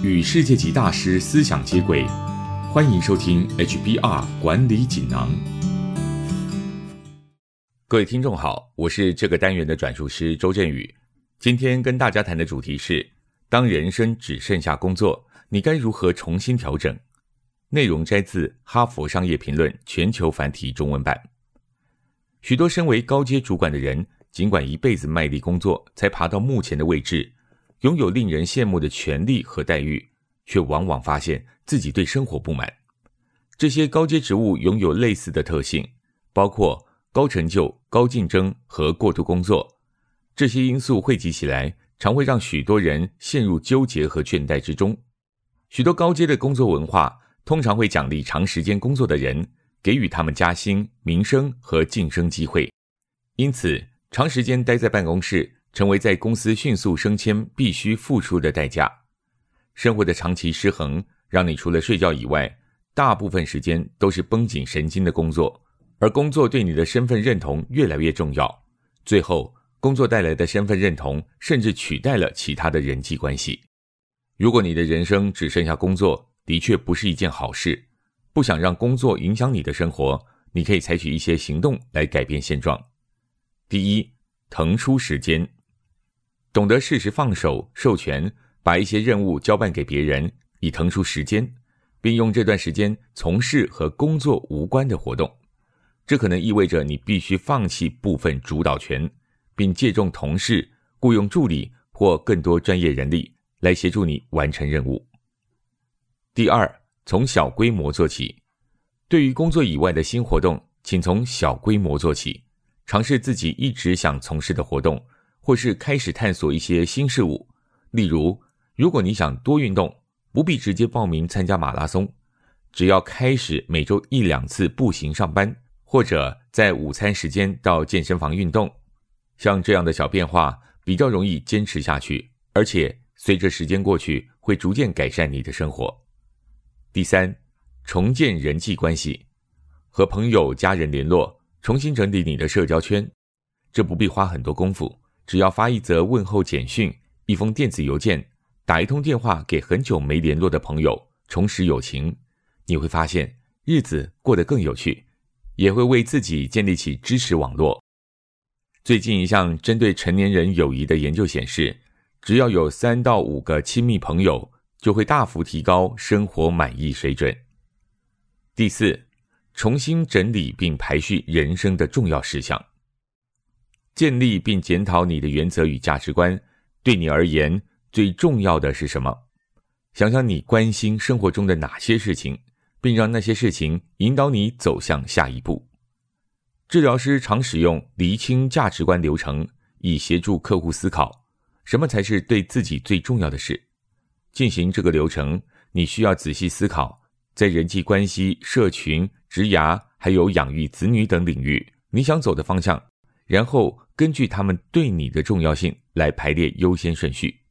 与世界级大师思想接轨，欢迎收听 HBR 管理锦囊。各位听众好，我是这个单元的转述师周振宇。今天跟大家谈的主题是：当人生只剩下工作，你该如何重新调整？内容摘自《哈佛商业评论》全球繁体中文版。许多身为高阶主管的人，尽管一辈子卖力工作，才爬到目前的位置。拥有令人羡慕的权利和待遇，却往往发现自己对生活不满。这些高阶职务拥有类似的特性，包括高成就、高竞争和过度工作。这些因素汇集起来，常会让许多人陷入纠结和倦怠之中。许多高阶的工作文化通常会奖励长时间工作的人，给予他们加薪、名声和晋升机会。因此，长时间待在办公室。成为在公司迅速升迁必须付出的代价。生活的长期失衡，让你除了睡觉以外，大部分时间都是绷紧神经的工作，而工作对你的身份认同越来越重要。最后，工作带来的身份认同甚至取代了其他的人际关系。如果你的人生只剩下工作，的确不是一件好事。不想让工作影响你的生活，你可以采取一些行动来改变现状。第一，腾出时间。懂得适时放手、授权，把一些任务交办给别人，以腾出时间，并用这段时间从事和工作无关的活动。这可能意味着你必须放弃部分主导权，并借重同事、雇佣助理或更多专业人力来协助你完成任务。第二，从小规模做起。对于工作以外的新活动，请从小规模做起，尝试自己一直想从事的活动。或是开始探索一些新事物，例如，如果你想多运动，不必直接报名参加马拉松，只要开始每周一两次步行上班，或者在午餐时间到健身房运动，像这样的小变化比较容易坚持下去，而且随着时间过去，会逐渐改善你的生活。第三，重建人际关系，和朋友、家人联络，重新整理你的社交圈，这不必花很多功夫。只要发一则问候简讯、一封电子邮件、打一通电话给很久没联络的朋友，重拾友情，你会发现日子过得更有趣，也会为自己建立起支持网络。最近一项针对成年人友谊的研究显示，只要有三到五个亲密朋友，就会大幅提高生活满意水准。第四，重新整理并排序人生的重要事项。建立并检讨你的原则与价值观，对你而言最重要的是什么？想想你关心生活中的哪些事情，并让那些事情引导你走向下一步。治疗师常使用厘清价值观流程，以协助客户思考什么才是对自己最重要的事。进行这个流程，你需要仔细思考，在人际关系、社群、职涯，还有养育子女等领域，你想走的方向。然后根据他们对你的重要性来排列优先顺序。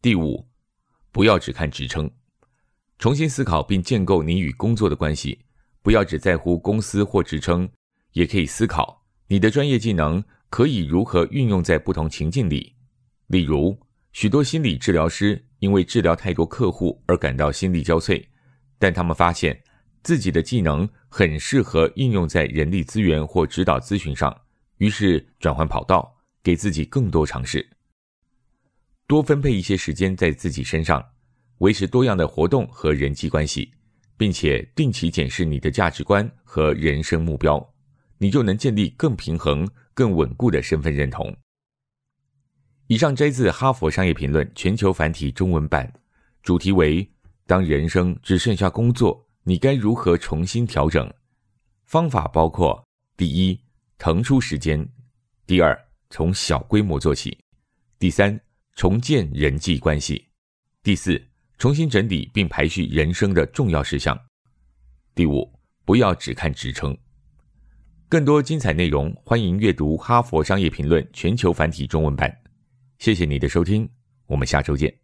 第五，不要只看职称，重新思考并建构你与工作的关系。不要只在乎公司或职称，也可以思考你的专业技能可以如何运用在不同情境里。例如，许多心理治疗师因为治疗太多客户而感到心力交瘁，但他们发现。自己的技能很适合应用在人力资源或指导咨询上，于是转换跑道，给自己更多尝试，多分配一些时间在自己身上，维持多样的活动和人际关系，并且定期检视你的价值观和人生目标，你就能建立更平衡、更稳固的身份认同。以上摘自《哈佛商业评论》全球繁体中文版，主题为：当人生只剩下工作。你该如何重新调整？方法包括：第一，腾出时间；第二，从小规模做起；第三，重建人际关系；第四，重新整理并排序人生的重要事项；第五，不要只看职称。更多精彩内容，欢迎阅读《哈佛商业评论》全球繁体中文版。谢谢你的收听，我们下周见。